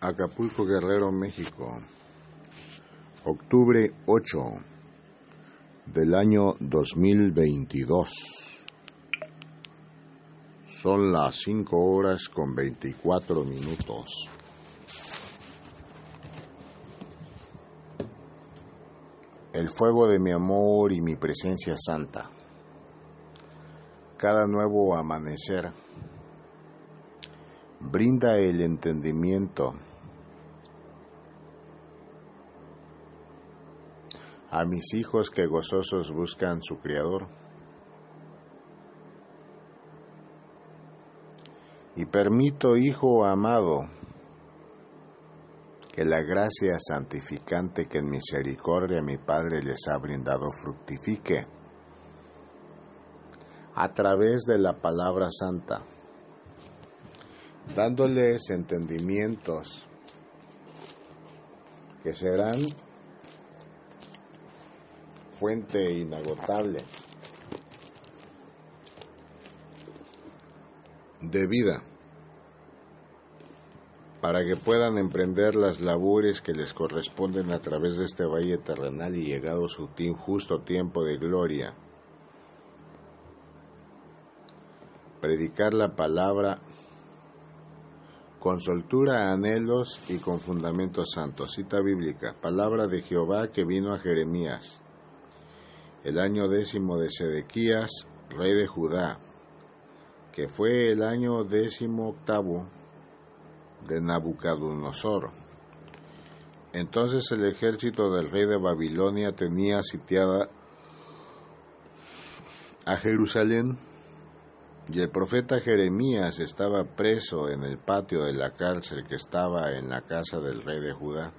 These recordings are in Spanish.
Acapulco Guerrero, México, octubre 8 del año 2022. Son las 5 horas con 24 minutos. El fuego de mi amor y mi presencia santa. Cada nuevo amanecer brinda el entendimiento a mis hijos que gozosos buscan su Creador. Y permito, Hijo amado, que la gracia santificante que en misericordia mi Padre les ha brindado fructifique a través de la palabra santa, dándoles entendimientos que serán fuente inagotable de vida para que puedan emprender las labores que les corresponden a través de este valle terrenal y llegado su justo tiempo de gloria. Predicar la palabra con soltura, anhelos y con fundamentos santos. Cita bíblica, palabra de Jehová que vino a Jeremías el año décimo de Sedequías, rey de Judá, que fue el año décimo octavo de Nabucodonosor. Entonces el ejército del rey de Babilonia tenía sitiada a Jerusalén y el profeta Jeremías estaba preso en el patio de la cárcel que estaba en la casa del rey de Judá.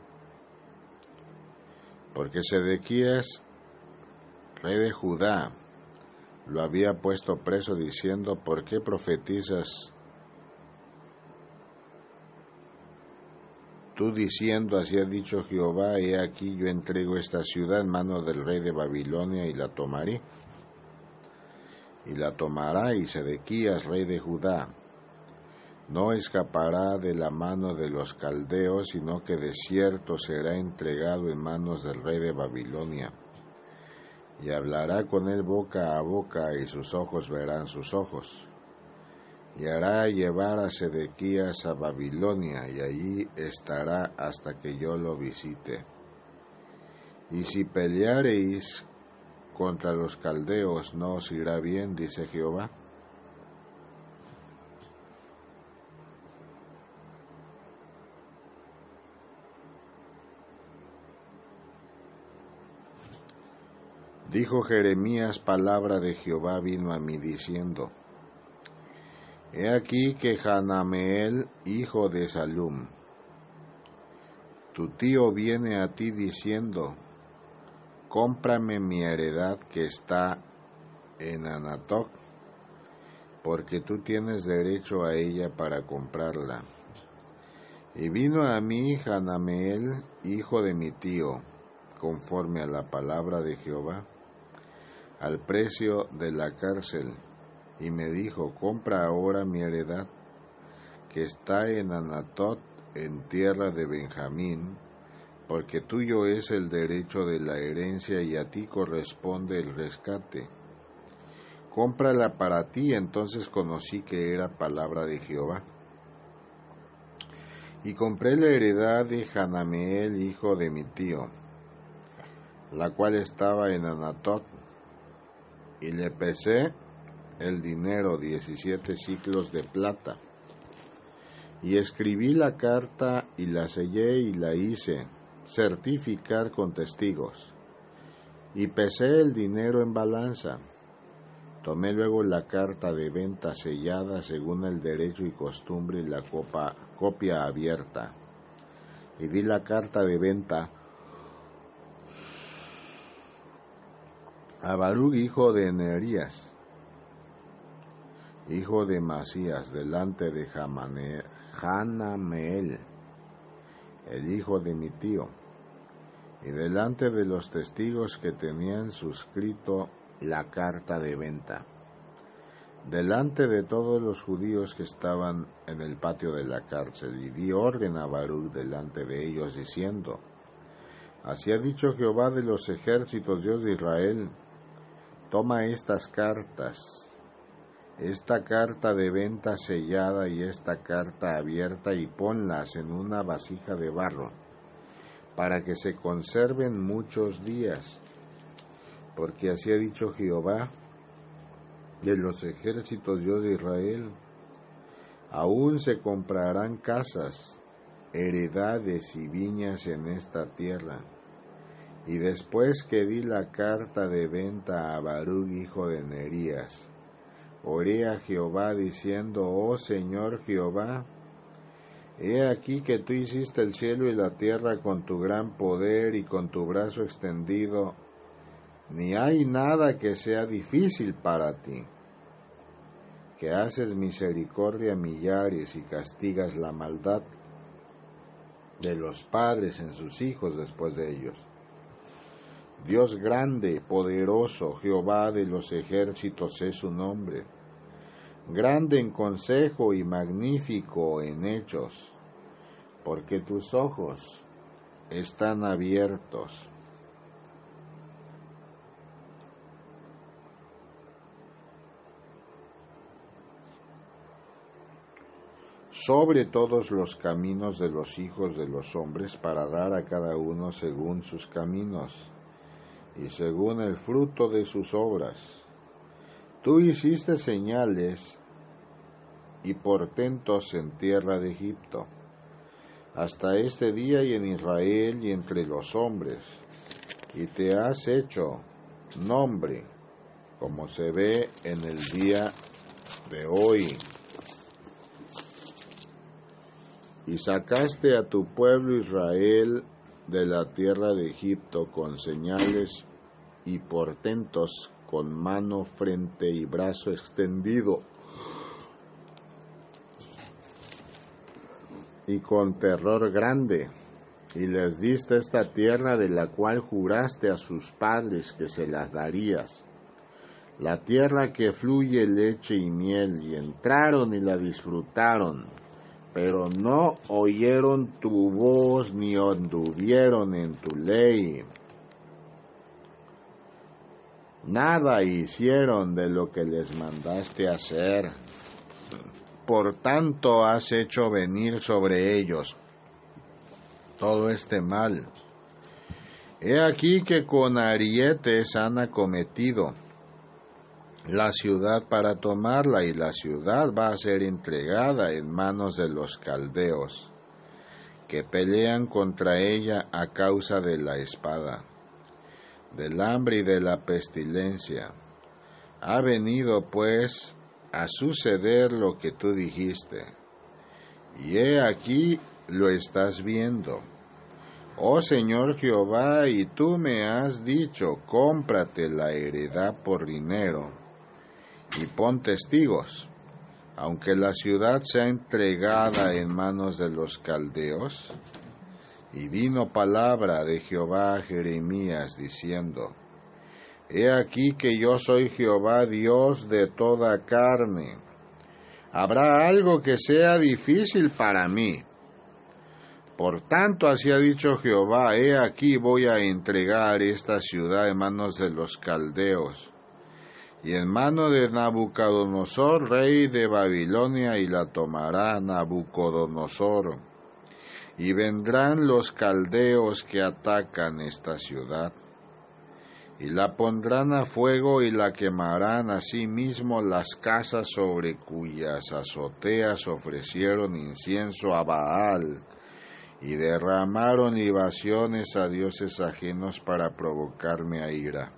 Porque Sedequías rey de Judá, lo había puesto preso diciendo, ¿por qué profetizas tú diciendo, así ha dicho Jehová, he aquí yo entrego esta ciudad en mano del rey de Babilonia y la tomaré? Y la tomará y Sedequías, rey de Judá, no escapará de la mano de los caldeos, sino que de cierto será entregado en manos del rey de Babilonia y hablará con él boca a boca, y sus ojos verán sus ojos. Y hará llevar a Sedequías a Babilonia, y allí estará hasta que yo lo visite. Y si peleareis contra los caldeos, no os irá bien, dice Jehová. Dijo Jeremías, palabra de Jehová vino a mí diciendo, He aquí que Hanameel, hijo de Salum, tu tío viene a ti diciendo, cómprame mi heredad que está en Anatoc, porque tú tienes derecho a ella para comprarla. Y vino a mí Hanameel, hijo de mi tío, conforme a la palabra de Jehová, al precio de la cárcel y me dijo, compra ahora mi heredad que está en Anatot, en tierra de Benjamín, porque tuyo es el derecho de la herencia y a ti corresponde el rescate. Cómprala para ti, entonces conocí que era palabra de Jehová. Y compré la heredad de Hanameel, hijo de mi tío, la cual estaba en Anatot, y le pesé el dinero, diecisiete ciclos de plata. Y escribí la carta y la sellé y la hice certificar con testigos. Y pesé el dinero en balanza. Tomé luego la carta de venta sellada según el derecho y costumbre y la copa, copia abierta. Y di la carta de venta a Baruch hijo de Nerías, hijo de Masías, delante de Hanameel, el hijo de mi tío, y delante de los testigos que tenían suscrito la carta de venta. delante de todos los judíos que estaban en el patio de la cárcel, y di orden a Baruch delante de ellos, diciendo, Así ha dicho Jehová de los ejércitos, Dios de Israel, toma estas cartas, esta carta de venta sellada y esta carta abierta y ponlas en una vasija de barro, para que se conserven muchos días, porque así ha dicho Jehová, de los ejércitos Dios de Israel. Aún se comprarán casas, heredades y viñas en esta tierra. Y después que di la carta de venta a Barú hijo de Nerías, oré a Jehová diciendo, Oh Señor Jehová, he aquí que tú hiciste el cielo y la tierra con tu gran poder y con tu brazo extendido. Ni hay nada que sea difícil para ti, que haces misericordia a millares y castigas la maldad de los padres en sus hijos después de ellos. Dios grande, poderoso, Jehová de los ejércitos es su nombre, grande en consejo y magnífico en hechos, porque tus ojos están abiertos sobre todos los caminos de los hijos de los hombres para dar a cada uno según sus caminos y según el fruto de sus obras. Tú hiciste señales y portentos en tierra de Egipto, hasta este día y en Israel y entre los hombres, y te has hecho nombre, como se ve en el día de hoy. Y sacaste a tu pueblo Israel de la tierra de Egipto con señales y portentos, con mano, frente y brazo extendido, y con terror grande, y les diste esta tierra de la cual juraste a sus padres que se las darías, la tierra que fluye leche y miel, y entraron y la disfrutaron. Pero no oyeron tu voz ni anduvieron en tu ley. Nada hicieron de lo que les mandaste hacer. Por tanto has hecho venir sobre ellos todo este mal. He aquí que con arietes han acometido la ciudad para tomarla y la ciudad va a ser entregada en manos de los caldeos, que pelean contra ella a causa de la espada, del hambre y de la pestilencia. Ha venido pues a suceder lo que tú dijiste, y he aquí lo estás viendo. Oh Señor Jehová, y tú me has dicho, cómprate la heredad por dinero y pon testigos, aunque la ciudad sea entregada en manos de los caldeos. Y vino palabra de Jehová a Jeremías diciendo, He aquí que yo soy Jehová Dios de toda carne. ¿Habrá algo que sea difícil para mí? Por tanto, así ha dicho Jehová, he aquí voy a entregar esta ciudad en manos de los caldeos y en mano de Nabucodonosor, rey de Babilonia, y la tomará Nabucodonosor. Y vendrán los caldeos que atacan esta ciudad, y la pondrán a fuego y la quemarán asimismo las casas sobre cuyas azoteas ofrecieron incienso a Baal, y derramaron libaciones a dioses ajenos para provocarme a ira.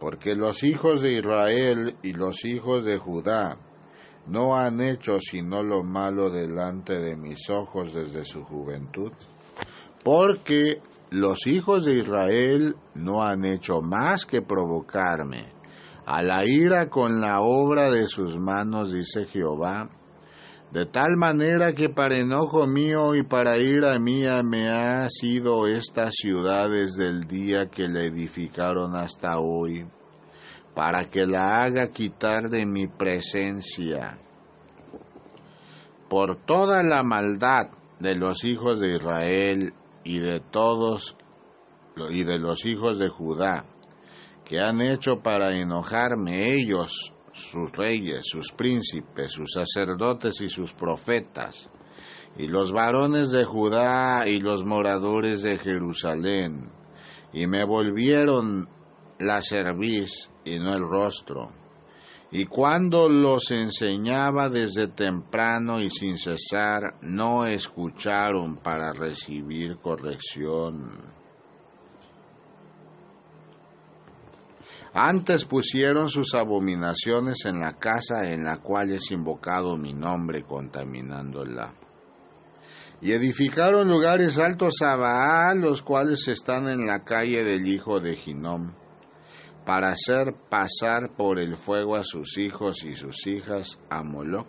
Porque los hijos de Israel y los hijos de Judá no han hecho sino lo malo delante de mis ojos desde su juventud, porque los hijos de Israel no han hecho más que provocarme. A la ira con la obra de sus manos, dice Jehová, de tal manera que para enojo mío y para ira mía me ha sido esta ciudad desde el día que la edificaron hasta hoy. Para que la haga quitar de mi presencia. Por toda la maldad de los hijos de Israel y de todos y de los hijos de Judá, que han hecho para enojarme ellos, sus reyes, sus príncipes, sus sacerdotes y sus profetas, y los varones de Judá y los moradores de Jerusalén, y me volvieron la cerviz y no el rostro. Y cuando los enseñaba desde temprano y sin cesar, no escucharon para recibir corrección. Antes pusieron sus abominaciones en la casa en la cual es invocado mi nombre, contaminándola. Y edificaron lugares altos a Baal, los cuales están en la calle del hijo de Ginom, para hacer pasar por el fuego a sus hijos y sus hijas a Moloch,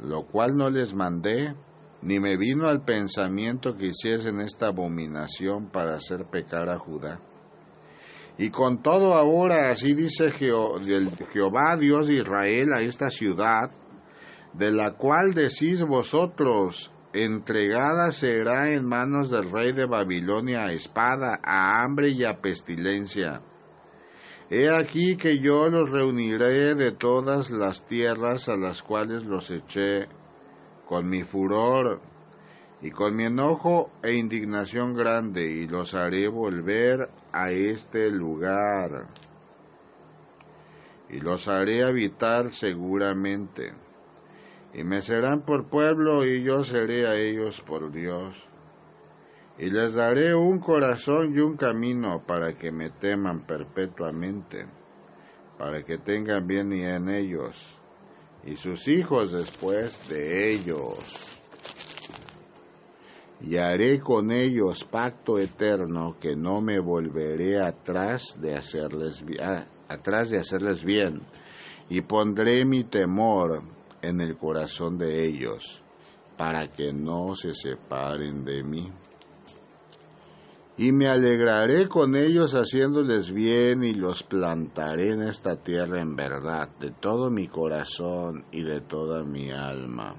lo cual no les mandé, ni me vino al pensamiento que hiciesen esta abominación para hacer pecar a Judá. Y con todo ahora, así dice Jehová, Dios de Israel, a esta ciudad, de la cual decís vosotros, entregada será en manos del rey de Babilonia a espada, a hambre y a pestilencia. He aquí que yo los reuniré de todas las tierras a las cuales los eché con mi furor y con mi enojo e indignación grande, y los haré volver a este lugar, y los haré habitar seguramente, y me serán por pueblo, y yo seré a ellos por Dios, y les daré un corazón y un camino para que me teman perpetuamente, para que tengan bien y en ellos, y sus hijos después de ellos y haré con ellos pacto eterno que no me volveré atrás de hacerles ah, atrás de hacerles bien y pondré mi temor en el corazón de ellos para que no se separen de mí. Y me alegraré con ellos haciéndoles bien y los plantaré en esta tierra en verdad de todo mi corazón y de toda mi alma.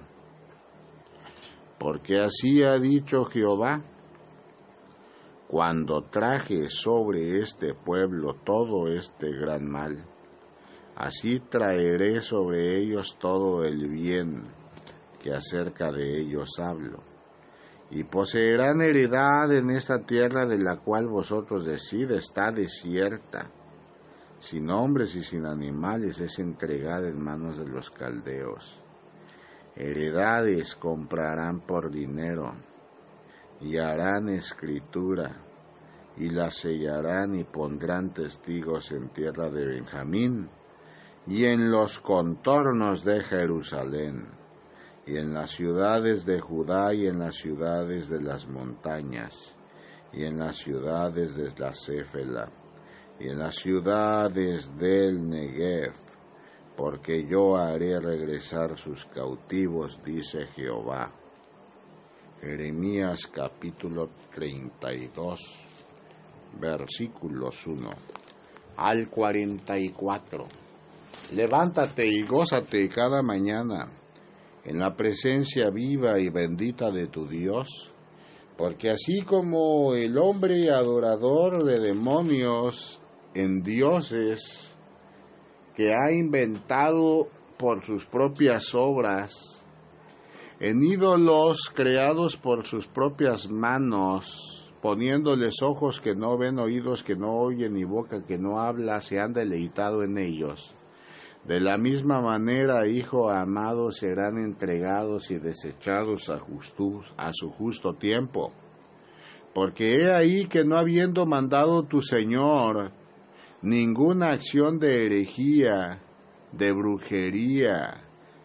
Porque así ha dicho Jehová, cuando traje sobre este pueblo todo este gran mal, así traeré sobre ellos todo el bien que acerca de ellos hablo, y poseerán heredad en esta tierra de la cual vosotros decid está desierta, sin hombres y sin animales es entregada en manos de los caldeos. Heredades comprarán por dinero, y harán escritura, y la sellarán y pondrán testigos en tierra de Benjamín, y en los contornos de Jerusalén, y en las ciudades de Judá y en las ciudades de las montañas, y en las ciudades de la Céfela, y en las ciudades del Negev, porque yo haré regresar sus cautivos, dice Jehová. Jeremías capítulo 32, versículos 1 al 44. Levántate y gózate cada mañana en la presencia viva y bendita de tu Dios, porque así como el hombre adorador de demonios en dioses, que ha inventado por sus propias obras, en ídolos creados por sus propias manos, poniéndoles ojos que no ven, oídos que no oyen y boca que no habla, se han deleitado en ellos. De la misma manera, hijo amado, serán entregados y desechados a, a su justo tiempo. Porque he ahí que no habiendo mandado tu Señor ninguna acción de herejía, de brujería,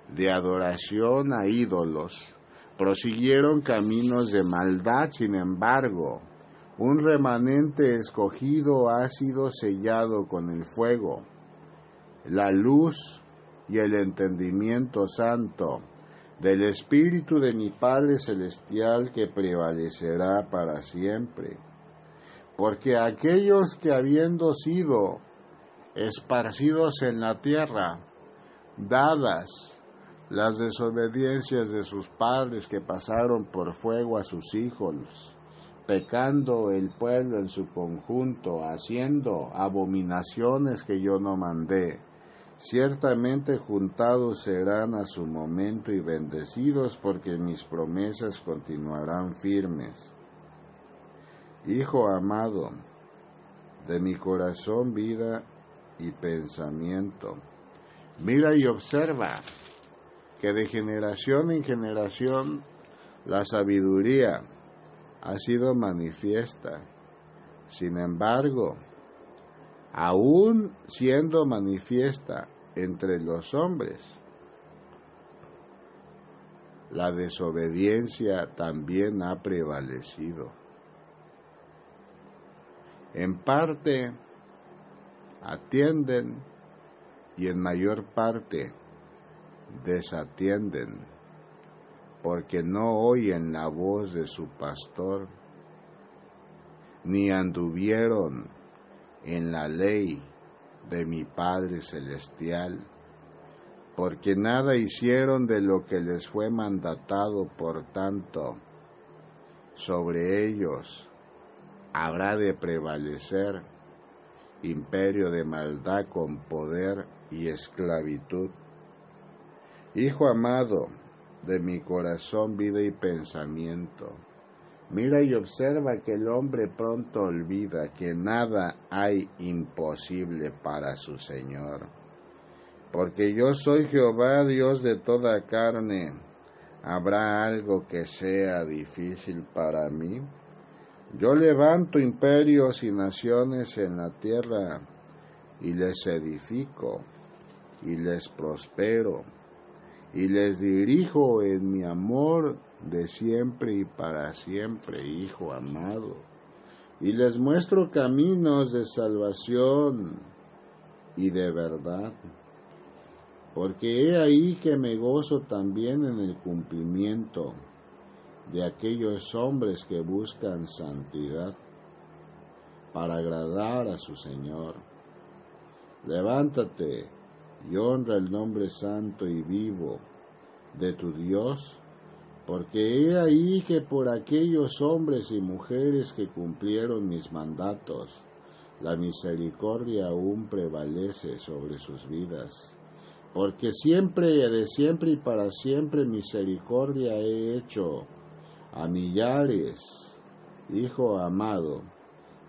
de adoración a ídolos. Prosiguieron caminos de maldad, sin embargo, un remanente escogido ha sido sellado con el fuego, la luz y el entendimiento santo del Espíritu de mi Padre Celestial que prevalecerá para siempre porque aquellos que habiendo sido esparcidos en la tierra, dadas las desobediencias de sus padres que pasaron por fuego a sus hijos, pecando el pueblo en su conjunto, haciendo abominaciones que yo no mandé. Ciertamente juntados serán a su momento y bendecidos porque mis promesas continuarán firmes. Hijo amado, de mi corazón vida y pensamiento. Mira y observa que de generación en generación la sabiduría ha sido manifiesta. Sin embargo, aún siendo manifiesta entre los hombres, la desobediencia también ha prevalecido. En parte atienden y en mayor parte desatienden, porque no oyen la voz de su pastor, ni anduvieron en la ley de mi Padre Celestial, porque nada hicieron de lo que les fue mandatado, por tanto, sobre ellos habrá de prevalecer imperio de maldad con poder y esclavitud. Hijo amado de mi corazón, vida y pensamiento, mira y observa que el hombre pronto olvida que nada hay imposible para su Señor. Porque yo soy Jehová, Dios de toda carne. ¿Habrá algo que sea difícil para mí? Yo levanto imperios y naciones en la tierra y les edifico y les prospero y les dirijo en mi amor de siempre y para siempre, Hijo amado, y les muestro caminos de salvación y de verdad, porque he ahí que me gozo también en el cumplimiento de aquellos hombres que buscan santidad para agradar a su Señor. Levántate y honra el nombre santo y vivo de tu Dios, porque he ahí que por aquellos hombres y mujeres que cumplieron mis mandatos, la misericordia aún prevalece sobre sus vidas. Porque siempre, de siempre y para siempre misericordia he hecho a millares, Hijo amado,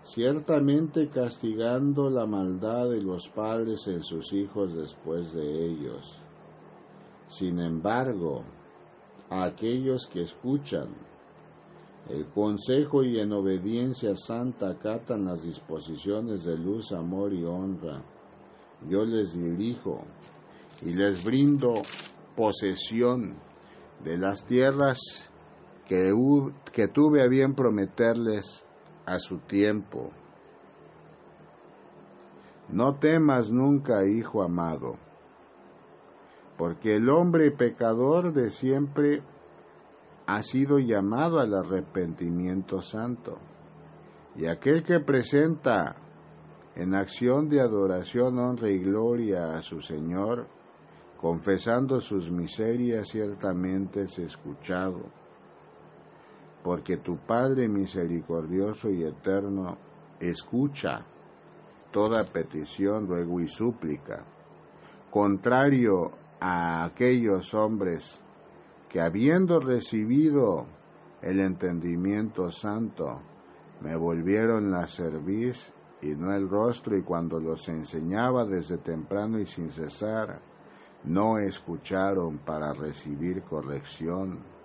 ciertamente castigando la maldad de los padres en sus hijos después de ellos. Sin embargo, a aquellos que escuchan el consejo y en obediencia santa acatan las disposiciones de luz, amor y honra, yo les dirijo y les brindo posesión de las tierras que, que tuve a bien prometerles a su tiempo. No temas nunca, hijo amado, porque el hombre pecador de siempre ha sido llamado al arrepentimiento santo, y aquel que presenta en acción de adoración, honra y gloria a su Señor, confesando sus miserias, ciertamente es escuchado porque tu Padre misericordioso y eterno escucha toda petición, ruego y súplica, contrario a aquellos hombres que habiendo recibido el entendimiento santo, me volvieron la cerviz y no el rostro, y cuando los enseñaba desde temprano y sin cesar, no escucharon para recibir corrección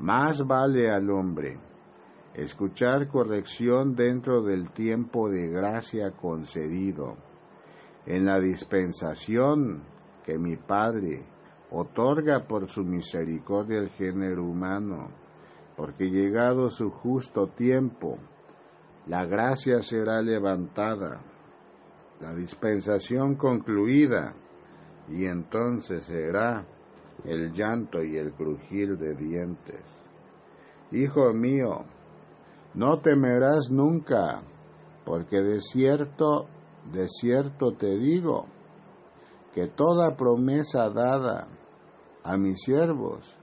más vale al hombre escuchar corrección dentro del tiempo de gracia concedido, en la dispensación que mi Padre otorga por su misericordia al género humano, porque llegado su justo tiempo, la gracia será levantada, la dispensación concluida, y entonces será el llanto y el crujir de dientes. Hijo mío, no temerás nunca, porque de cierto de cierto te digo, que toda promesa dada a mis siervos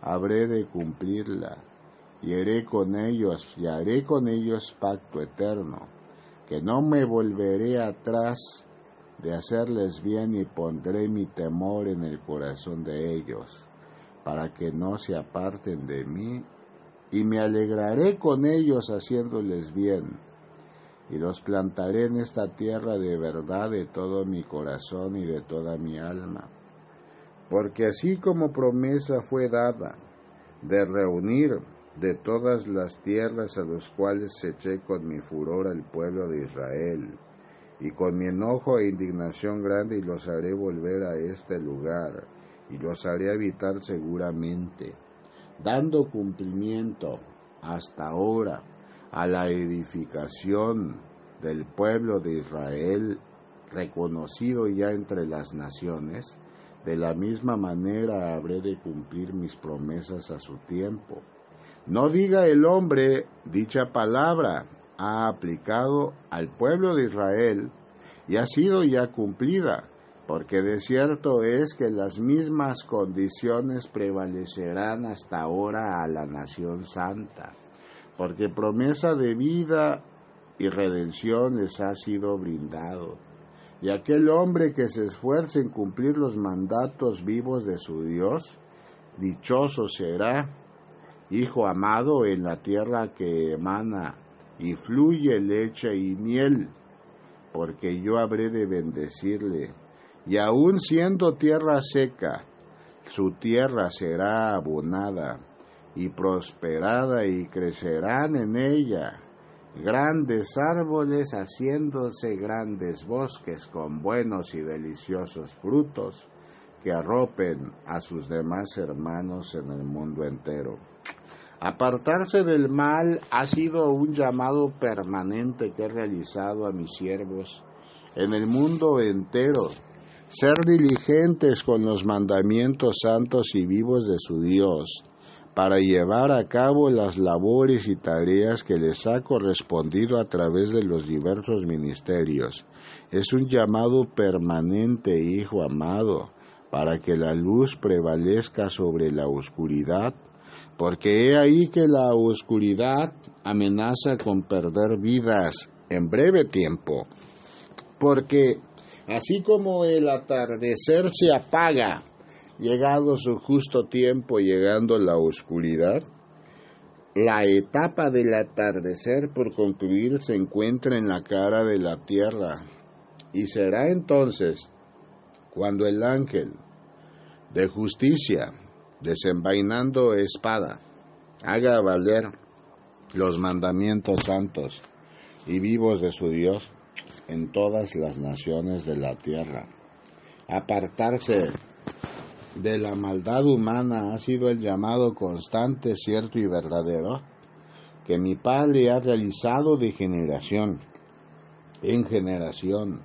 habré de cumplirla, y haré con ellos, y haré con ellos pacto eterno, que no me volveré atrás de hacerles bien y pondré mi temor en el corazón de ellos, para que no se aparten de mí, y me alegraré con ellos haciéndoles bien, y los plantaré en esta tierra de verdad de todo mi corazón y de toda mi alma. Porque así como promesa fue dada de reunir de todas las tierras a los cuales eché con mi furor al pueblo de Israel, y con mi enojo e indignación grande y los haré volver a este lugar y los haré habitar seguramente, dando cumplimiento hasta ahora a la edificación del pueblo de Israel reconocido ya entre las naciones, de la misma manera habré de cumplir mis promesas a su tiempo. No diga el hombre dicha palabra, ha aplicado al pueblo de Israel y ha sido ya cumplida, porque de cierto es que las mismas condiciones prevalecerán hasta ahora a la nación santa, porque promesa de vida y redención les ha sido brindado. Y aquel hombre que se esfuerce en cumplir los mandatos vivos de su Dios, dichoso será, hijo amado en la tierra que emana y fluye leche y miel, porque yo habré de bendecirle. Y aun siendo tierra seca, su tierra será abonada y prosperada y crecerán en ella grandes árboles haciéndose grandes bosques con buenos y deliciosos frutos que arropen a sus demás hermanos en el mundo entero. Apartarse del mal ha sido un llamado permanente que he realizado a mis siervos en el mundo entero. Ser diligentes con los mandamientos santos y vivos de su Dios, para llevar a cabo las labores y tareas que les ha correspondido a través de los diversos ministerios. Es un llamado permanente, hijo amado, para que la luz prevalezca sobre la oscuridad porque he ahí que la oscuridad amenaza con perder vidas en breve tiempo, porque así como el atardecer se apaga, llegado su justo tiempo, llegando la oscuridad, la etapa del atardecer por concluir se encuentra en la cara de la tierra, y será entonces cuando el ángel de justicia desenvainando espada, haga valer los mandamientos santos y vivos de su Dios en todas las naciones de la tierra. Apartarse de la maldad humana ha sido el llamado constante, cierto y verdadero que mi Padre ha realizado de generación en generación.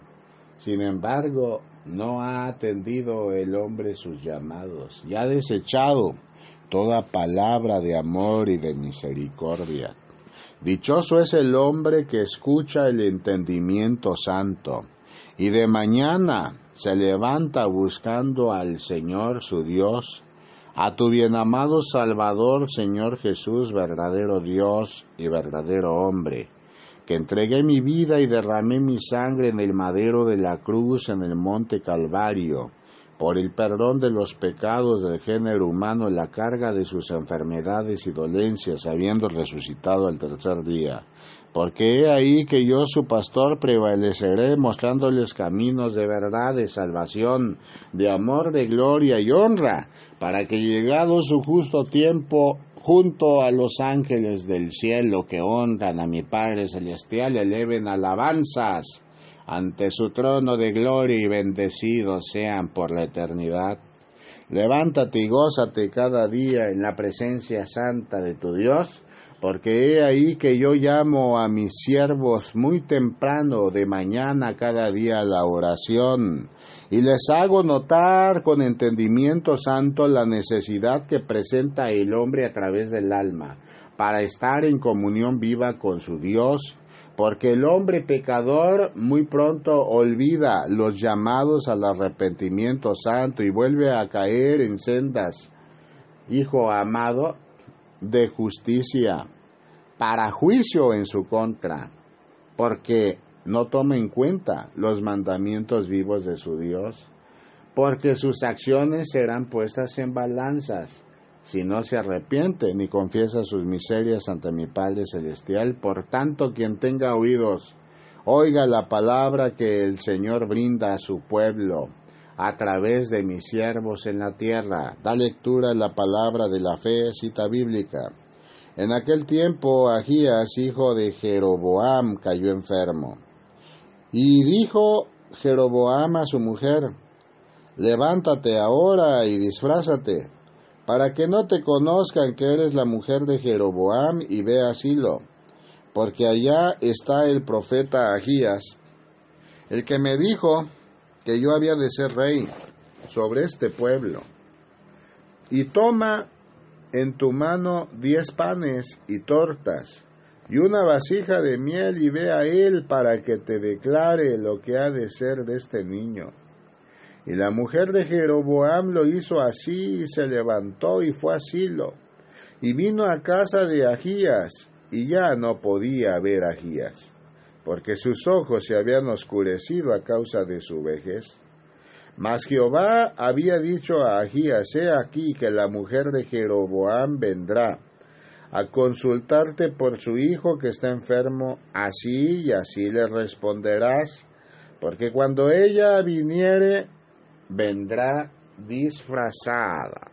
Sin embargo, no ha atendido el hombre sus llamados y ha desechado toda palabra de amor y de misericordia. Dichoso es el hombre que escucha el entendimiento santo y de mañana se levanta buscando al Señor su Dios, a tu bienamado Salvador, Señor Jesús, verdadero Dios y verdadero hombre que entregué mi vida y derramé mi sangre en el madero de la cruz en el monte Calvario, por el perdón de los pecados del género humano la carga de sus enfermedades y dolencias, habiendo resucitado al tercer día. Porque he ahí que yo, su pastor, prevaleceré mostrándoles caminos de verdad, de salvación, de amor, de gloria y honra, para que llegado su justo tiempo junto a los ángeles del cielo que honran a mi Padre Celestial, eleven alabanzas ante su trono de gloria y bendecidos sean por la eternidad. Levántate y gózate cada día en la presencia santa de tu Dios, porque he ahí que yo llamo a mis siervos muy temprano de mañana cada día a la oración, y les hago notar con entendimiento santo la necesidad que presenta el hombre a través del alma, para estar en comunión viva con su Dios, porque el hombre pecador muy pronto olvida los llamados al arrepentimiento santo y vuelve a caer en sendas, hijo amado, de justicia para juicio en su contra, porque no toma en cuenta los mandamientos vivos de su Dios, porque sus acciones serán puestas en balanzas, si no se arrepiente ni confiesa sus miserias ante mi Padre Celestial. Por tanto, quien tenga oídos, oiga la palabra que el Señor brinda a su pueblo a través de mis siervos en la tierra. Da lectura a la palabra de la fe, cita bíblica. En aquel tiempo Agías, hijo de Jeroboam, cayó enfermo. Y dijo Jeroboam a su mujer, Levántate ahora y disfrázate, para que no te conozcan que eres la mujer de Jeroboam y ve a Silo, porque allá está el profeta Agías, el que me dijo que yo había de ser rey sobre este pueblo. Y toma en tu mano diez panes y tortas y una vasija de miel y ve a él para que te declare lo que ha de ser de este niño. Y la mujer de Jeroboam lo hizo así y se levantó y fue a Silo y vino a casa de Agías y ya no podía ver a Agías porque sus ojos se habían oscurecido a causa de su vejez. Mas Jehová había dicho a Agías, he aquí que la mujer de Jeroboam vendrá a consultarte por su hijo que está enfermo, así y así le responderás, porque cuando ella viniere, vendrá disfrazada.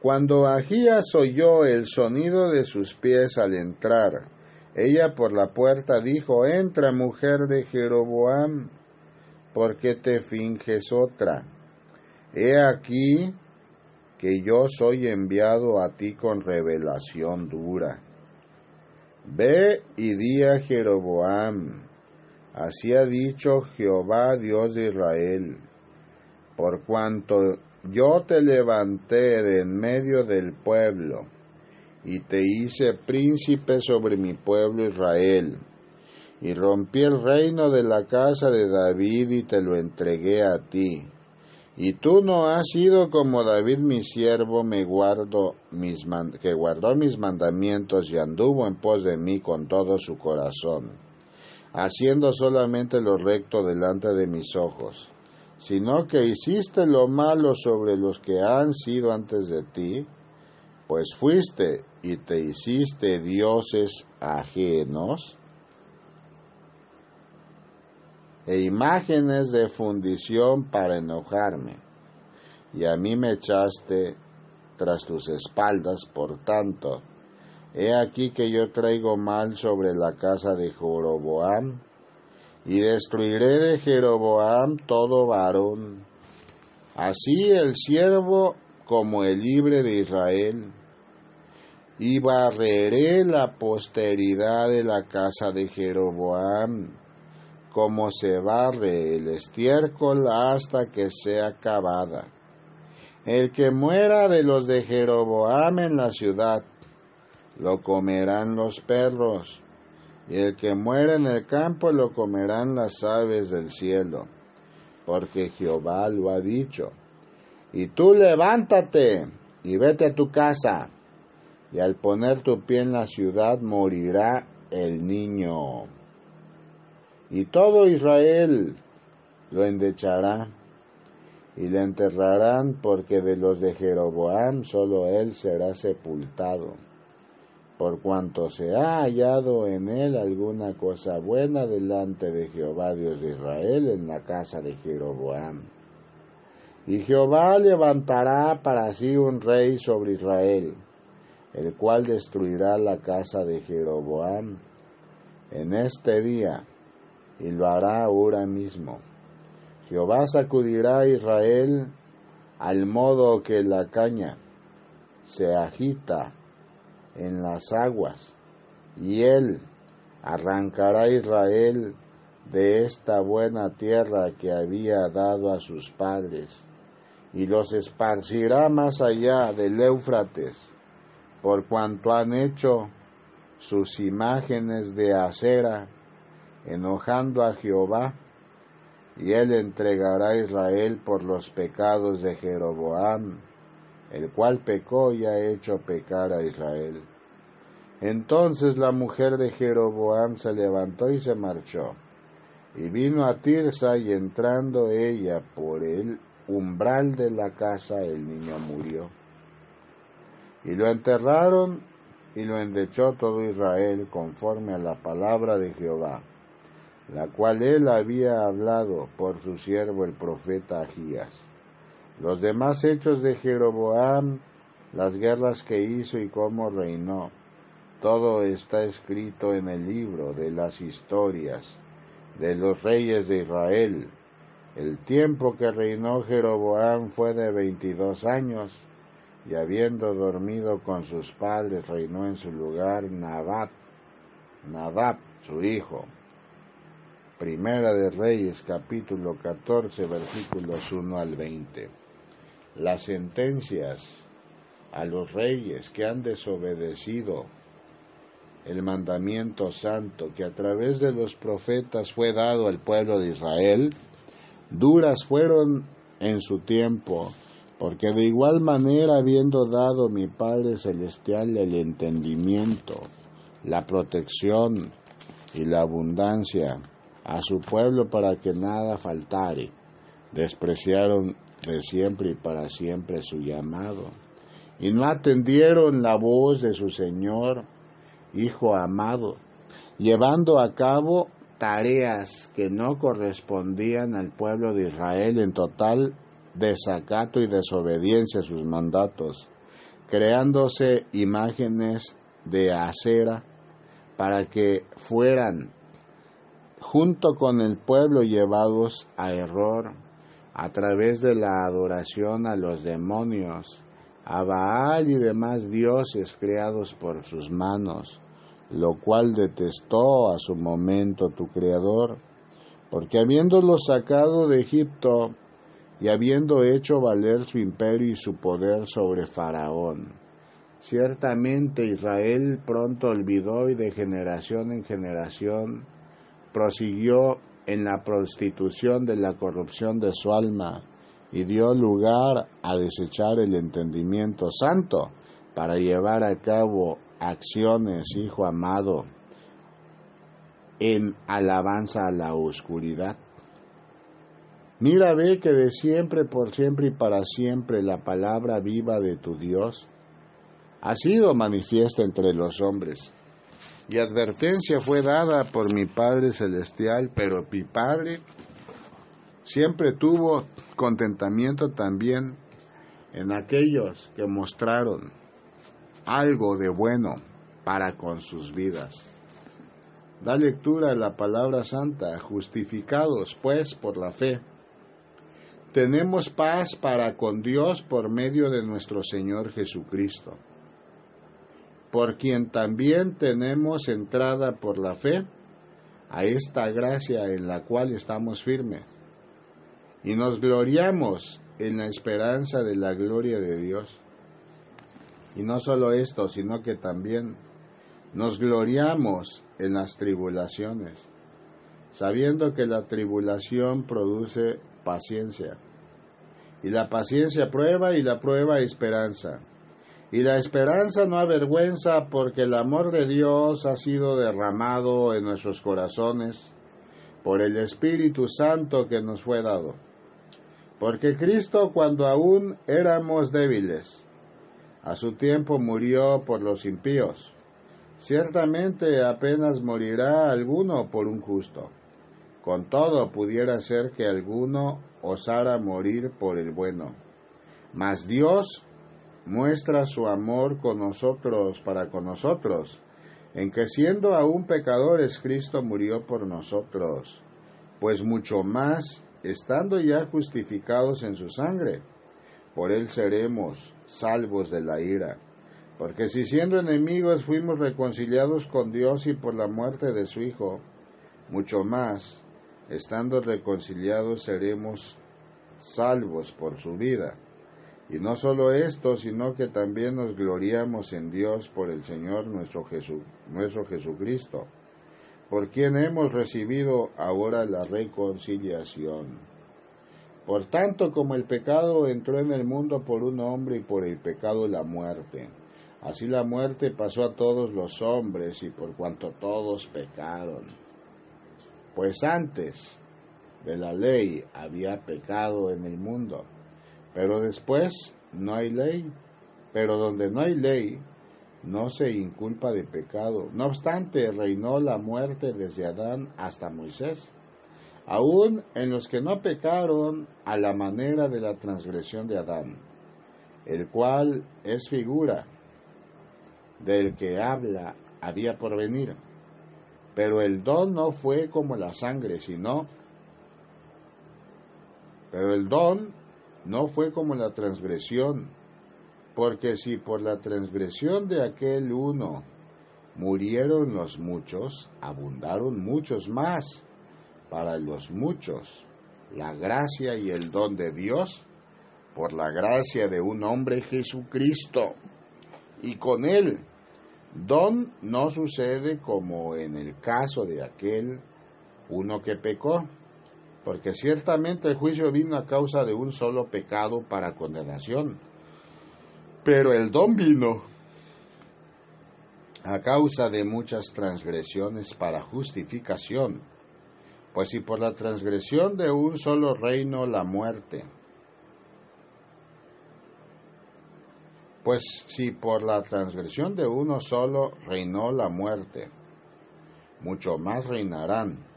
Cuando Agías oyó el sonido de sus pies al entrar, ella por la puerta dijo, Entra, mujer de Jeroboam, ¿por qué te finges otra? He aquí que yo soy enviado a ti con revelación dura. Ve y di a Jeroboam, así ha dicho Jehová Dios de Israel, por cuanto yo te levanté de en medio del pueblo, y te hice príncipe sobre mi pueblo Israel, y rompí el reino de la casa de David y te lo entregué a ti. Y tú no has sido como David mi siervo, que guardó mis mandamientos y anduvo en pos de mí con todo su corazón, haciendo solamente lo recto delante de mis ojos sino que hiciste lo malo sobre los que han sido antes de ti, pues fuiste y te hiciste dioses ajenos e imágenes de fundición para enojarme, y a mí me echaste tras tus espaldas, por tanto, he aquí que yo traigo mal sobre la casa de Joroboam, y destruiré de Jeroboam todo varón, así el siervo como el libre de Israel, y barreré la posteridad de la casa de Jeroboam, como se barre el estiércol hasta que sea acabada. El que muera de los de Jeroboam en la ciudad, lo comerán los perros y el que muera en el campo lo comerán las aves del cielo, porque Jehová lo ha dicho. Y tú levántate y vete a tu casa, y al poner tu pie en la ciudad morirá el niño. Y todo Israel lo endechará y le enterrarán porque de los de Jeroboam solo él será sepultado por cuanto se ha hallado en él alguna cosa buena delante de Jehová Dios de Israel en la casa de Jeroboam. Y Jehová levantará para sí un rey sobre Israel, el cual destruirá la casa de Jeroboam en este día, y lo hará ahora mismo. Jehová sacudirá a Israel al modo que la caña se agita en las aguas, y él arrancará a Israel de esta buena tierra que había dado a sus padres, y los esparcirá más allá del Éufrates, por cuanto han hecho sus imágenes de acera, enojando a Jehová, y él entregará a Israel por los pecados de Jeroboam, el cual pecó y ha hecho pecar a Israel. Entonces la mujer de Jeroboam se levantó y se marchó, y vino a Tirsa, y entrando ella por el umbral de la casa, el niño murió. Y lo enterraron y lo endechó todo Israel conforme a la palabra de Jehová, la cual él había hablado por su siervo el profeta Agías. Los demás hechos de Jeroboam, las guerras que hizo y cómo reinó, todo está escrito en el libro de las historias de los reyes de Israel. El tiempo que reinó Jeroboam fue de veintidós años, y habiendo dormido con sus padres, reinó en su lugar Nabat, Nadab, su hijo. Primera de Reyes, capítulo 14, versículos 1 al 20. Las sentencias a los reyes que han desobedecido el mandamiento santo que a través de los profetas fue dado al pueblo de Israel, duras fueron en su tiempo, porque de igual manera habiendo dado mi Padre Celestial el entendimiento, la protección y la abundancia a su pueblo para que nada faltare, despreciaron de siempre y para siempre su llamado, y no atendieron la voz de su Señor, Hijo amado, llevando a cabo tareas que no correspondían al pueblo de Israel en total desacato y desobediencia a sus mandatos, creándose imágenes de acera para que fueran junto con el pueblo llevados a error a través de la adoración a los demonios, a Baal y demás dioses creados por sus manos, lo cual detestó a su momento tu Creador, porque habiéndolo sacado de Egipto y habiendo hecho valer su imperio y su poder sobre Faraón, ciertamente Israel pronto olvidó y de generación en generación prosiguió en la prostitución de la corrupción de su alma y dio lugar a desechar el entendimiento santo para llevar a cabo acciones, hijo amado, en alabanza a la oscuridad. Mira, ve que de siempre, por siempre y para siempre la palabra viva de tu Dios ha sido manifiesta entre los hombres. Y advertencia fue dada por mi Padre Celestial, pero mi Padre siempre tuvo contentamiento también en aquellos que mostraron algo de bueno para con sus vidas. Da lectura a la palabra santa, justificados pues por la fe. Tenemos paz para con Dios por medio de nuestro Señor Jesucristo, por quien también tenemos entrada por la fe a esta gracia en la cual estamos firmes, y nos gloriamos en la esperanza de la gloria de Dios. Y no solo esto, sino que también nos gloriamos en las tribulaciones, sabiendo que la tribulación produce paciencia. Y la paciencia prueba y la prueba esperanza. Y la esperanza no avergüenza porque el amor de Dios ha sido derramado en nuestros corazones por el Espíritu Santo que nos fue dado. Porque Cristo cuando aún éramos débiles, a su tiempo murió por los impíos. Ciertamente apenas morirá alguno por un justo. Con todo pudiera ser que alguno osara morir por el bueno. Mas Dios muestra su amor con nosotros para con nosotros, en que siendo aún pecadores Cristo murió por nosotros, pues mucho más, estando ya justificados en su sangre, por él seremos salvos de la ira. Porque si siendo enemigos fuimos reconciliados con Dios y por la muerte de su Hijo, mucho más, estando reconciliados seremos salvos por su vida. Y no solo esto, sino que también nos gloriamos en Dios por el Señor nuestro, nuestro Jesucristo, por quien hemos recibido ahora la reconciliación. Por tanto, como el pecado entró en el mundo por un hombre y por el pecado la muerte, así la muerte pasó a todos los hombres y por cuanto todos pecaron. Pues antes de la ley había pecado en el mundo, pero después no hay ley, pero donde no hay ley, no se inculpa de pecado. No obstante, reinó la muerte desde Adán hasta Moisés aún en los que no pecaron a la manera de la transgresión de Adán, el cual es figura del que habla había por venir. Pero el don no fue como la sangre, sino, pero el don no fue como la transgresión, porque si por la transgresión de aquel uno murieron los muchos, abundaron muchos más para los muchos la gracia y el don de Dios por la gracia de un hombre Jesucristo. Y con él, don no sucede como en el caso de aquel uno que pecó, porque ciertamente el juicio vino a causa de un solo pecado para condenación, pero el don vino a causa de muchas transgresiones para justificación. Pues si por la transgresión de un solo reino la muerte, pues si por la transgresión de uno solo reinó la muerte, mucho más reinarán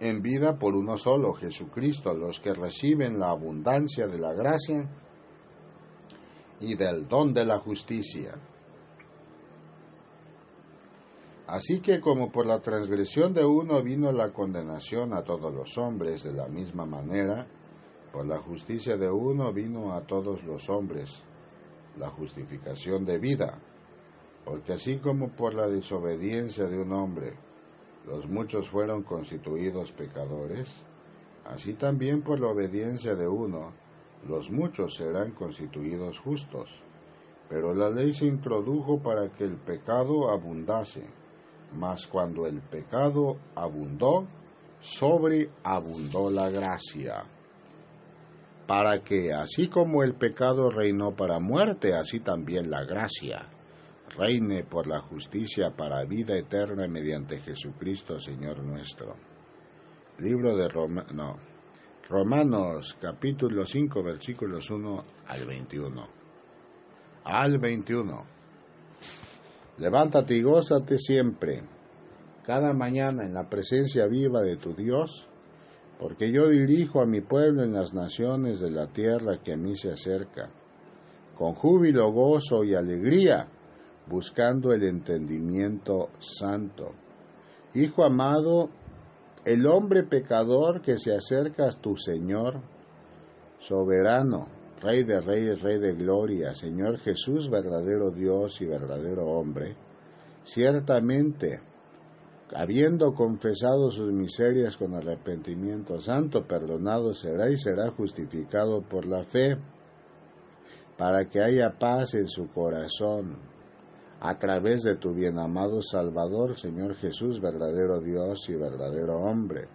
en vida por uno solo, Jesucristo, los que reciben la abundancia de la gracia y del don de la justicia. Así que como por la transgresión de uno vino la condenación a todos los hombres, de la misma manera, por la justicia de uno vino a todos los hombres la justificación de vida. Porque así como por la desobediencia de un hombre los muchos fueron constituidos pecadores, así también por la obediencia de uno los muchos serán constituidos justos. Pero la ley se introdujo para que el pecado abundase mas cuando el pecado abundó, sobreabundó la gracia. Para que, así como el pecado reinó para muerte, así también la gracia reine por la justicia para vida eterna mediante Jesucristo Señor nuestro. Libro de no, Romanos capítulo 5 versículos 1 al 21. Al 21. Levántate y gózate siempre, cada mañana en la presencia viva de tu Dios, porque yo dirijo a mi pueblo en las naciones de la tierra que a mí se acerca, con júbilo, gozo y alegría, buscando el entendimiento santo. Hijo amado, el hombre pecador que se acerca a tu Señor, soberano, Rey de reyes, Rey de gloria, Señor Jesús, verdadero Dios y verdadero hombre, ciertamente, habiendo confesado sus miserias con arrepentimiento santo, perdonado será y será justificado por la fe, para que haya paz en su corazón, a través de tu bien amado Salvador, Señor Jesús, verdadero Dios y verdadero hombre.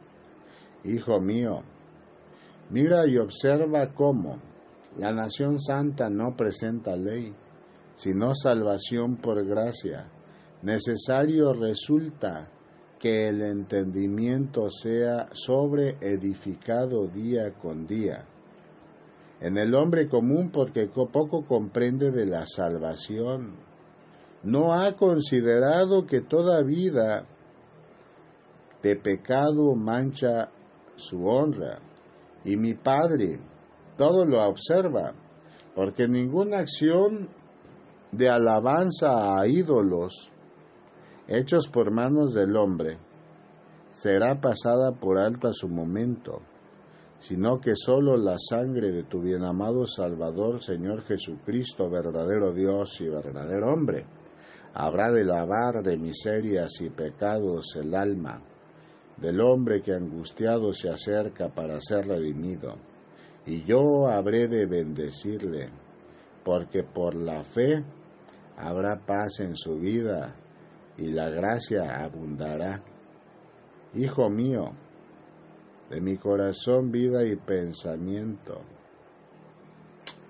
Hijo mío, mira y observa cómo, la nación santa no presenta ley, sino salvación por gracia. Necesario resulta que el entendimiento sea sobreedificado día con día. En el hombre común porque poco comprende de la salvación, no ha considerado que toda vida de pecado mancha su honra. Y mi Padre, todo lo observa, porque ninguna acción de alabanza a ídolos hechos por manos del hombre será pasada por alto a su momento, sino que sólo la sangre de tu bienamado Salvador, Señor Jesucristo, verdadero Dios y verdadero hombre, habrá de lavar de miserias y pecados el alma del hombre que angustiado se acerca para ser redimido, y yo habré de bendecirle, porque por la fe habrá paz en su vida y la gracia abundará. Hijo mío, de mi corazón, vida y pensamiento,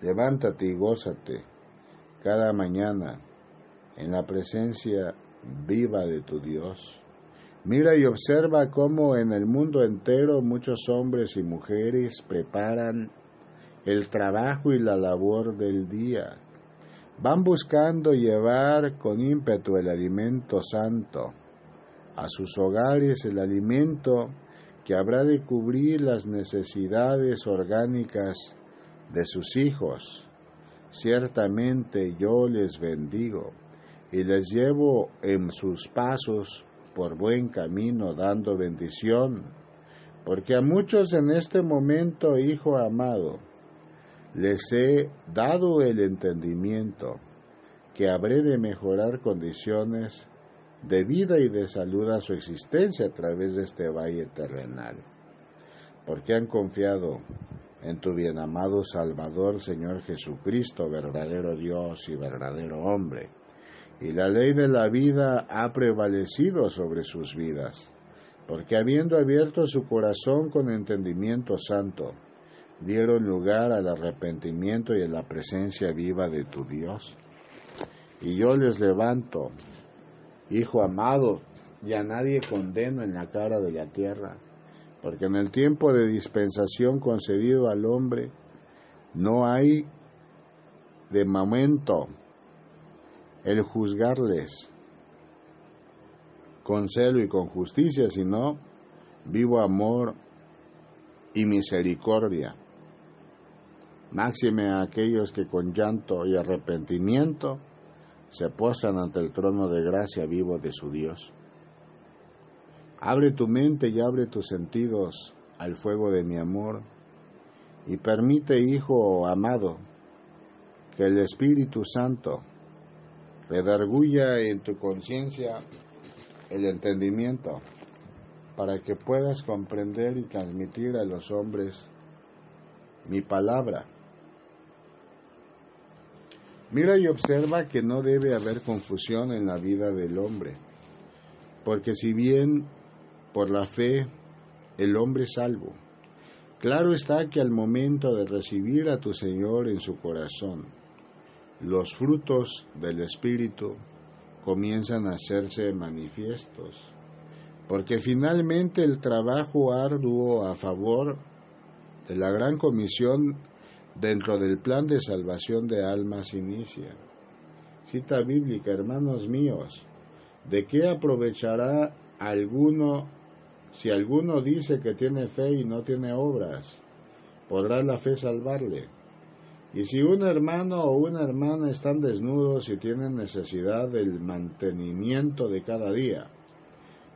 levántate y gózate cada mañana en la presencia viva de tu Dios. Mira y observa cómo en el mundo entero muchos hombres y mujeres preparan el trabajo y la labor del día. Van buscando llevar con ímpetu el alimento santo a sus hogares, el alimento que habrá de cubrir las necesidades orgánicas de sus hijos. Ciertamente yo les bendigo y les llevo en sus pasos por buen camino, dando bendición, porque a muchos en este momento, hijo amado, les he dado el entendimiento que habré de mejorar condiciones de vida y de salud a su existencia a través de este valle terrenal, porque han confiado en tu bien amado Salvador, Señor Jesucristo, verdadero Dios y verdadero hombre. Y la ley de la vida ha prevalecido sobre sus vidas, porque habiendo abierto su corazón con entendimiento santo, dieron lugar al arrepentimiento y a la presencia viva de tu Dios. Y yo les levanto, Hijo amado, y a nadie condeno en la cara de la tierra, porque en el tiempo de dispensación concedido al hombre, no hay de momento el juzgarles con celo y con justicia, sino vivo amor y misericordia. Máxime a aquellos que con llanto y arrepentimiento se postran ante el trono de gracia vivo de su Dios. Abre tu mente y abre tus sentidos al fuego de mi amor y permite, Hijo amado, que el Espíritu Santo redarguya en tu conciencia el entendimiento para que puedas comprender y transmitir a los hombres mi palabra. Mira y observa que no debe haber confusión en la vida del hombre, porque si bien por la fe el hombre es salvo, claro está que al momento de recibir a tu Señor en su corazón, los frutos del Espíritu comienzan a hacerse manifiestos, porque finalmente el trabajo arduo a favor de la gran comisión dentro del plan de salvación de almas inicia. Cita bíblica, hermanos míos, ¿de qué aprovechará alguno si alguno dice que tiene fe y no tiene obras? ¿Podrá la fe salvarle? Y si un hermano o una hermana están desnudos y tienen necesidad del mantenimiento de cada día,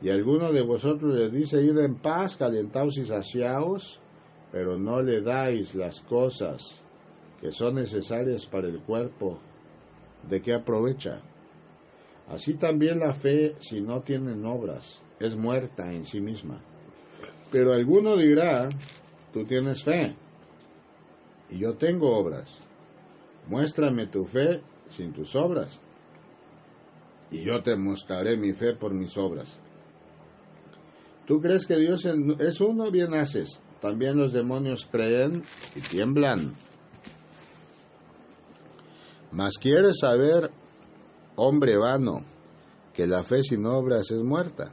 y alguno de vosotros les dice ir en paz, calentaos y saciaos, pero no le dais las cosas que son necesarias para el cuerpo, ¿de qué aprovecha? Así también la fe, si no tiene obras, es muerta en sí misma. Pero alguno dirá, tú tienes fe y yo tengo obras. Muéstrame tu fe sin tus obras y yo te mostraré mi fe por mis obras. ¿Tú crees que Dios es uno? Bien haces. También los demonios creen y tiemblan. Mas quieres saber, hombre vano, que la fe sin obras es muerta.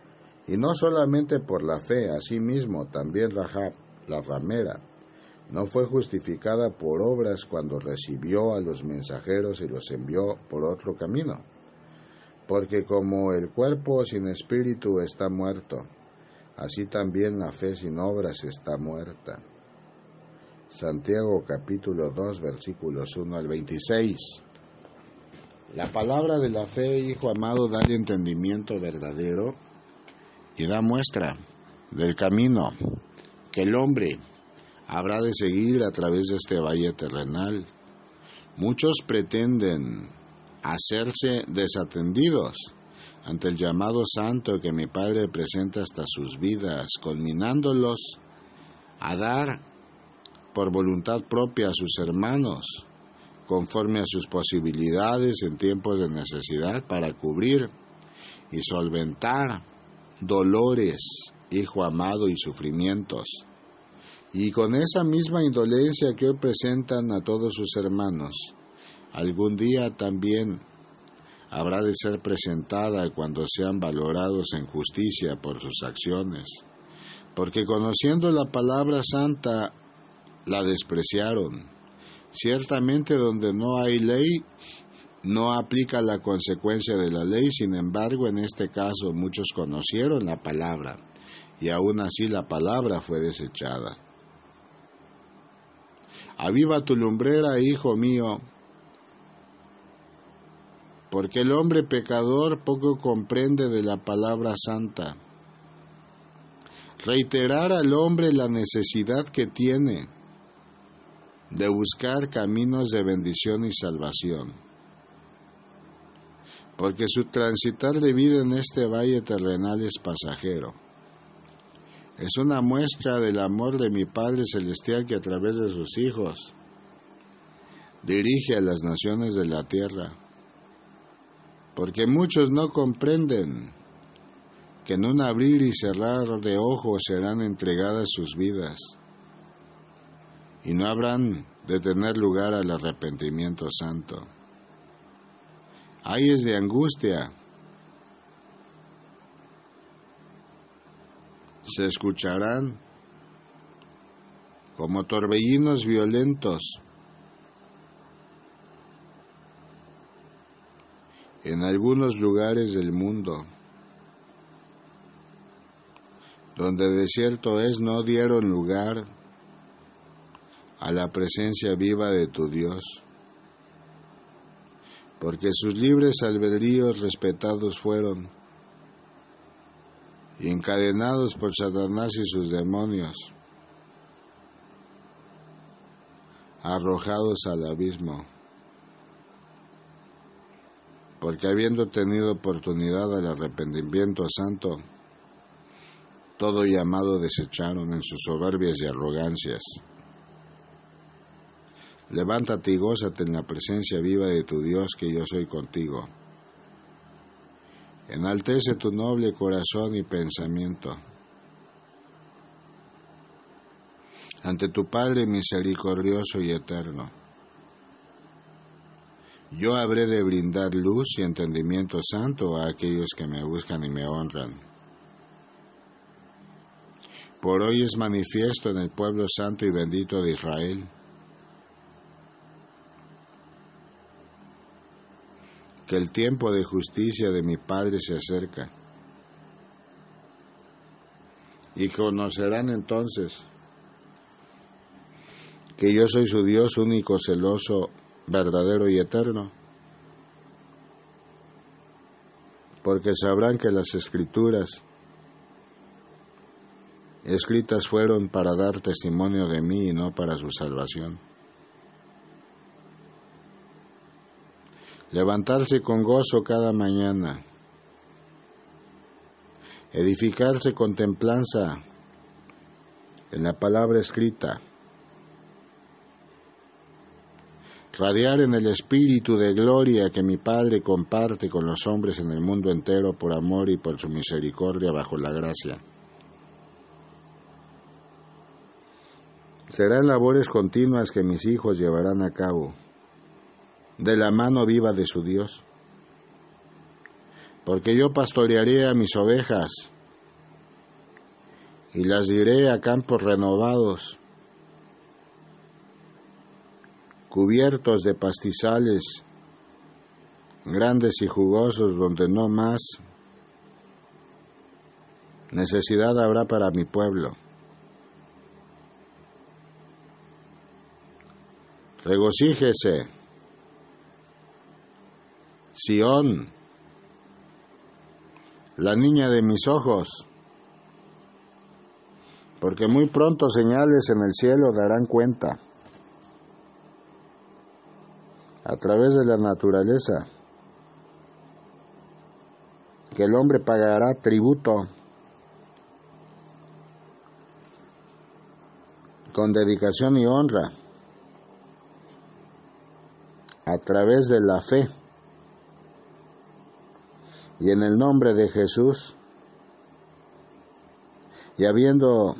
y no solamente por la fe, asimismo también Rahab, la ramera, no fue justificada por obras cuando recibió a los mensajeros y los envió por otro camino. Porque como el cuerpo sin espíritu está muerto, así también la fe sin obras está muerta. Santiago capítulo 2 versículos 1 al 26. La palabra de la fe, hijo amado, da el entendimiento verdadero y da muestra del camino que el hombre habrá de seguir a través de este valle terrenal. Muchos pretenden hacerse desatendidos ante el llamado santo que mi Padre presenta hasta sus vidas, culminándolos a dar por voluntad propia a sus hermanos, conforme a sus posibilidades en tiempos de necesidad, para cubrir y solventar dolores, hijo amado, y sufrimientos. Y con esa misma indolencia que hoy presentan a todos sus hermanos, algún día también habrá de ser presentada cuando sean valorados en justicia por sus acciones, porque conociendo la palabra santa la despreciaron. Ciertamente donde no hay ley, no aplica la consecuencia de la ley, sin embargo en este caso muchos conocieron la palabra y aún así la palabra fue desechada. Aviva tu lumbrera, hijo mío, porque el hombre pecador poco comprende de la palabra santa. Reiterar al hombre la necesidad que tiene de buscar caminos de bendición y salvación, porque su transitar de vida en este valle terrenal es pasajero. Es una muestra del amor de mi Padre Celestial que a través de sus hijos dirige a las naciones de la tierra porque muchos no comprenden que en un abrir y cerrar de ojos serán entregadas sus vidas y no habrán de tener lugar al arrepentimiento santo. Hay es de angustia. Se escucharán como torbellinos violentos en algunos lugares del mundo, donde de cierto es no dieron lugar a la presencia viva de tu Dios, porque sus libres albedríos respetados fueron, encadenados por Satanás y sus demonios, arrojados al abismo porque habiendo tenido oportunidad al arrepentimiento santo, todo llamado desecharon en sus soberbias y arrogancias. Levántate y gózate en la presencia viva de tu Dios, que yo soy contigo. Enaltece tu noble corazón y pensamiento. Ante tu Padre misericordioso y eterno yo habré de brindar luz y entendimiento santo a aquellos que me buscan y me honran. Por hoy es manifiesto en el pueblo santo y bendito de Israel que el tiempo de justicia de mi Padre se acerca. Y conocerán entonces que yo soy su Dios único, celoso verdadero y eterno, porque sabrán que las escrituras escritas fueron para dar testimonio de mí y no para su salvación. Levantarse con gozo cada mañana, edificarse con templanza en la palabra escrita, radiar en el espíritu de gloria que mi Padre comparte con los hombres en el mundo entero por amor y por su misericordia bajo la gracia. Serán labores continuas que mis hijos llevarán a cabo, de la mano viva de su Dios, porque yo pastorearé a mis ovejas y las diré a campos renovados cubiertos de pastizales grandes y jugosos donde no más necesidad habrá para mi pueblo. Regocíjese, Sión, la niña de mis ojos, porque muy pronto señales en el cielo darán cuenta. A través de la naturaleza. Que el hombre pagará tributo. Con dedicación y honra. A través de la fe y en el nombre de Jesús y habiendo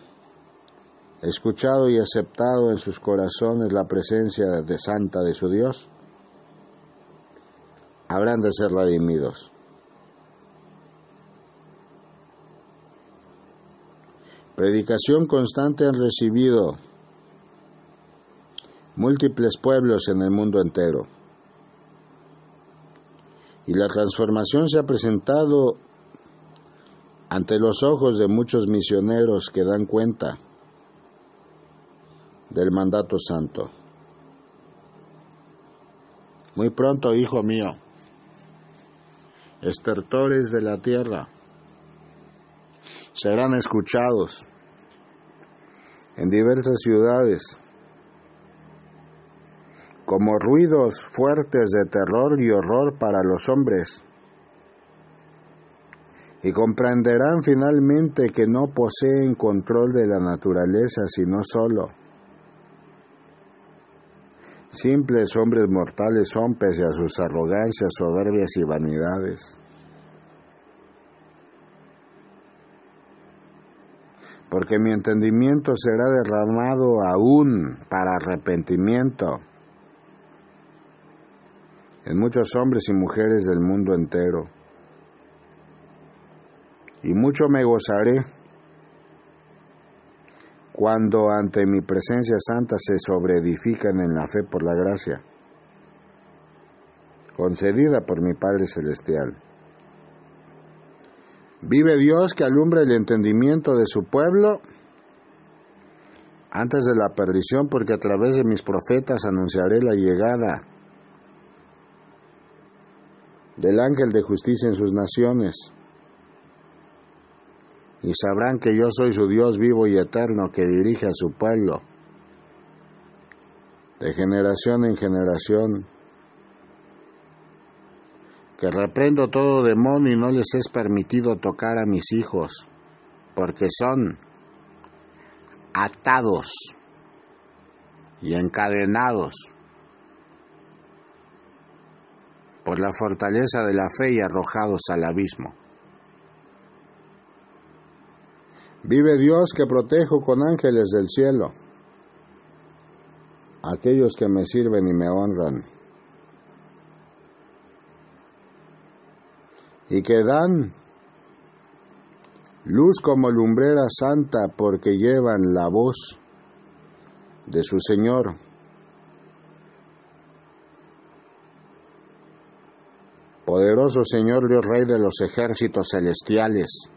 escuchado y aceptado en sus corazones la presencia de santa de su Dios, habrán de ser redimidos. Predicación constante han recibido múltiples pueblos en el mundo entero. Y la transformación se ha presentado ante los ojos de muchos misioneros que dan cuenta del mandato santo. Muy pronto, hijo mío, estertores de la tierra serán escuchados en diversas ciudades como ruidos fuertes de terror y horror para los hombres. Y comprenderán finalmente que no poseen control de la naturaleza, sino solo simples hombres mortales son pese a sus arrogancias, soberbias y vanidades. Porque mi entendimiento será derramado aún para arrepentimiento en muchos hombres y mujeres del mundo entero. Y mucho me gozaré cuando ante mi presencia santa se sobreedifican en la fe por la gracia, concedida por mi Padre Celestial. Vive Dios que alumbra el entendimiento de su pueblo antes de la perdición, porque a través de mis profetas anunciaré la llegada del ángel de justicia en sus naciones. Y sabrán que yo soy su Dios vivo y eterno que dirige a su pueblo de generación en generación. Que reprendo todo demonio y no les es permitido tocar a mis hijos, porque son atados y encadenados por la fortaleza de la fe y arrojados al abismo. Vive Dios que protejo con ángeles del cielo aquellos que me sirven y me honran y que dan luz como lumbrera santa porque llevan la voz de su Señor. Poderoso Señor Dios Rey de los ejércitos celestiales,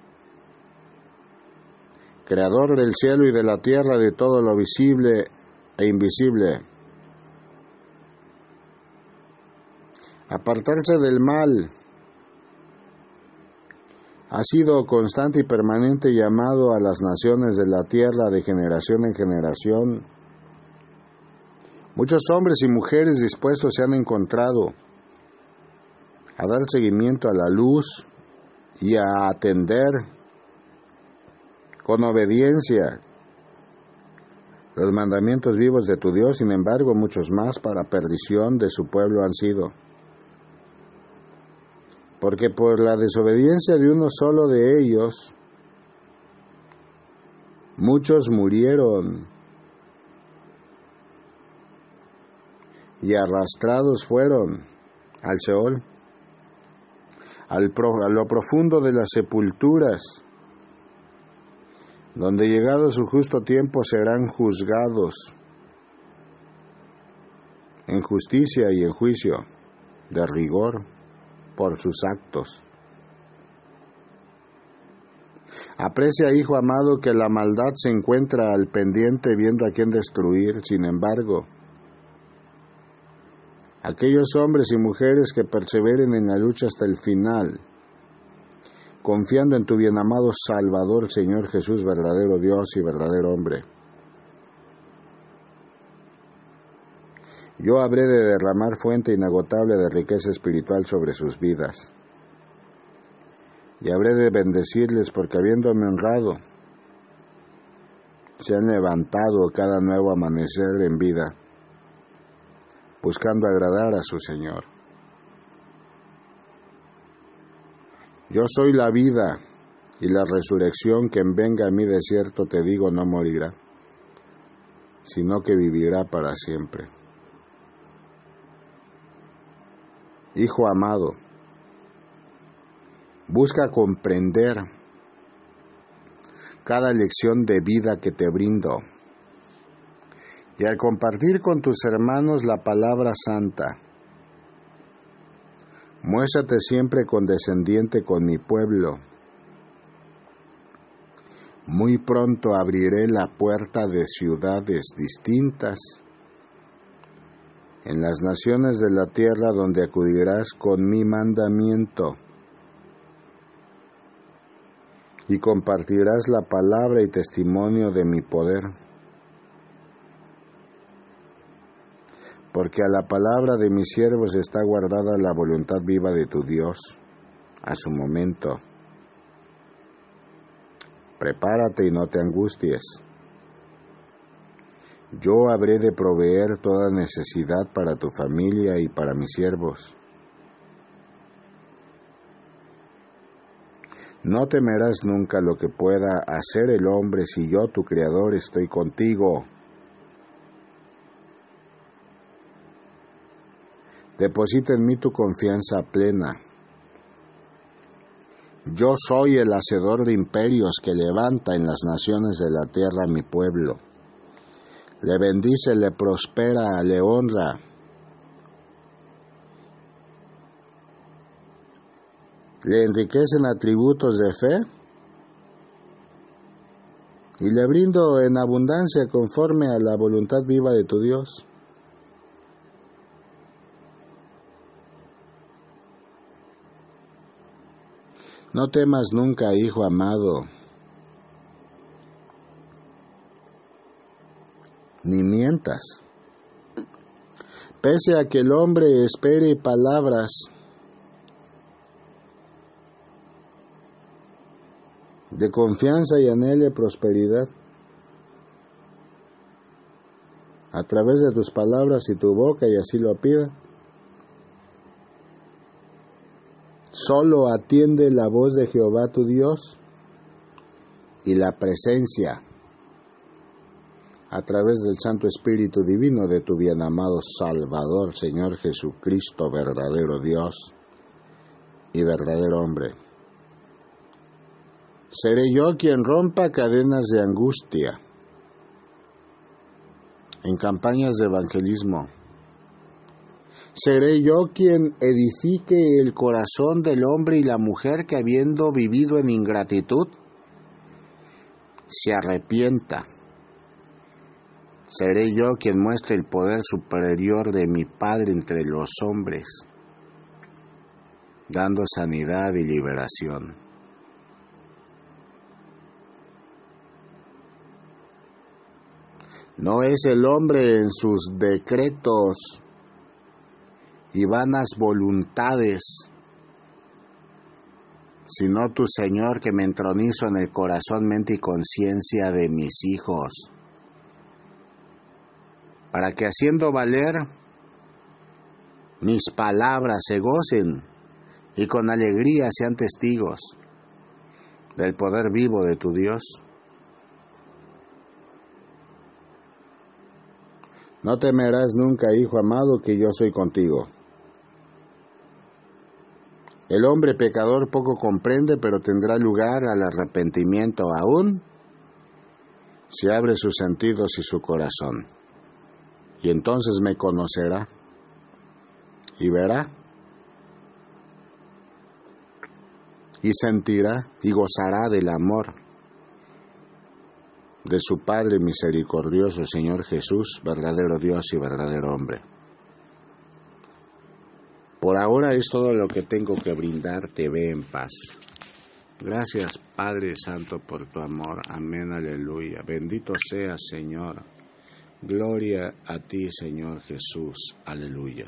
Creador del cielo y de la tierra, de todo lo visible e invisible. Apartarse del mal ha sido constante y permanente llamado a las naciones de la tierra de generación en generación. Muchos hombres y mujeres dispuestos se han encontrado a dar seguimiento a la luz y a atender con obediencia los mandamientos vivos de tu Dios, sin embargo muchos más para perdición de su pueblo han sido. Porque por la desobediencia de uno solo de ellos, muchos murieron. Y arrastrados fueron al Seol al a lo profundo de las sepulturas, donde llegado su justo tiempo serán juzgados en justicia y en juicio, de rigor por sus actos. Aprecia, hijo amado, que la maldad se encuentra al pendiente viendo a quién destruir, sin embargo, aquellos hombres y mujeres que perseveren en la lucha hasta el final, confiando en tu bien amado Salvador, Señor Jesús, verdadero Dios y verdadero hombre. Yo habré de derramar fuente inagotable de riqueza espiritual sobre sus vidas. Y habré de bendecirles porque habiéndome honrado, se han levantado cada nuevo amanecer en vida, buscando agradar a su Señor. Yo soy la vida y la resurrección, quien venga a mi desierto, te digo, no morirá, sino que vivirá para siempre. Hijo amado, busca comprender cada lección de vida que te brindo y al compartir con tus hermanos la palabra santa, Muéstrate siempre condescendiente con mi pueblo. Muy pronto abriré la puerta de ciudades distintas en las naciones de la tierra donde acudirás con mi mandamiento y compartirás la palabra y testimonio de mi poder. Porque a la palabra de mis siervos está guardada la voluntad viva de tu Dios a su momento. Prepárate y no te angusties. Yo habré de proveer toda necesidad para tu familia y para mis siervos. No temerás nunca lo que pueda hacer el hombre si yo, tu Creador, estoy contigo. Deposita en mí tu confianza plena. Yo soy el hacedor de imperios que levanta en las naciones de la tierra mi pueblo. Le bendice, le prospera, le honra. Le enriquecen atributos de fe y le brindo en abundancia conforme a la voluntad viva de tu Dios. No temas nunca, hijo amado, ni mientas. Pese a que el hombre espere palabras de confianza y anhele prosperidad, a través de tus palabras y tu boca, y así lo pida, Solo atiende la voz de Jehová tu Dios y la presencia a través del Santo Espíritu Divino de tu bien amado Salvador, Señor Jesucristo, verdadero Dios y verdadero hombre. Seré yo quien rompa cadenas de angustia en campañas de evangelismo Seré yo quien edifique el corazón del hombre y la mujer que habiendo vivido en ingratitud, se arrepienta. Seré yo quien muestre el poder superior de mi Padre entre los hombres, dando sanidad y liberación. No es el hombre en sus decretos y vanas voluntades, sino tu Señor que me entronizo en el corazón, mente y conciencia de mis hijos, para que haciendo valer mis palabras se gocen y con alegría sean testigos del poder vivo de tu Dios. No temerás nunca, hijo amado, que yo soy contigo. El hombre pecador poco comprende, pero tendrá lugar al arrepentimiento aún si abre sus sentidos y su corazón. Y entonces me conocerá y verá y sentirá y gozará del amor de su Padre misericordioso, Señor Jesús, verdadero Dios y verdadero hombre. Por ahora es todo lo que tengo que brindarte, ve en paz. Gracias, Padre Santo, por tu amor. Amén, aleluya. Bendito seas, Señor. Gloria a ti, Señor Jesús. Aleluya.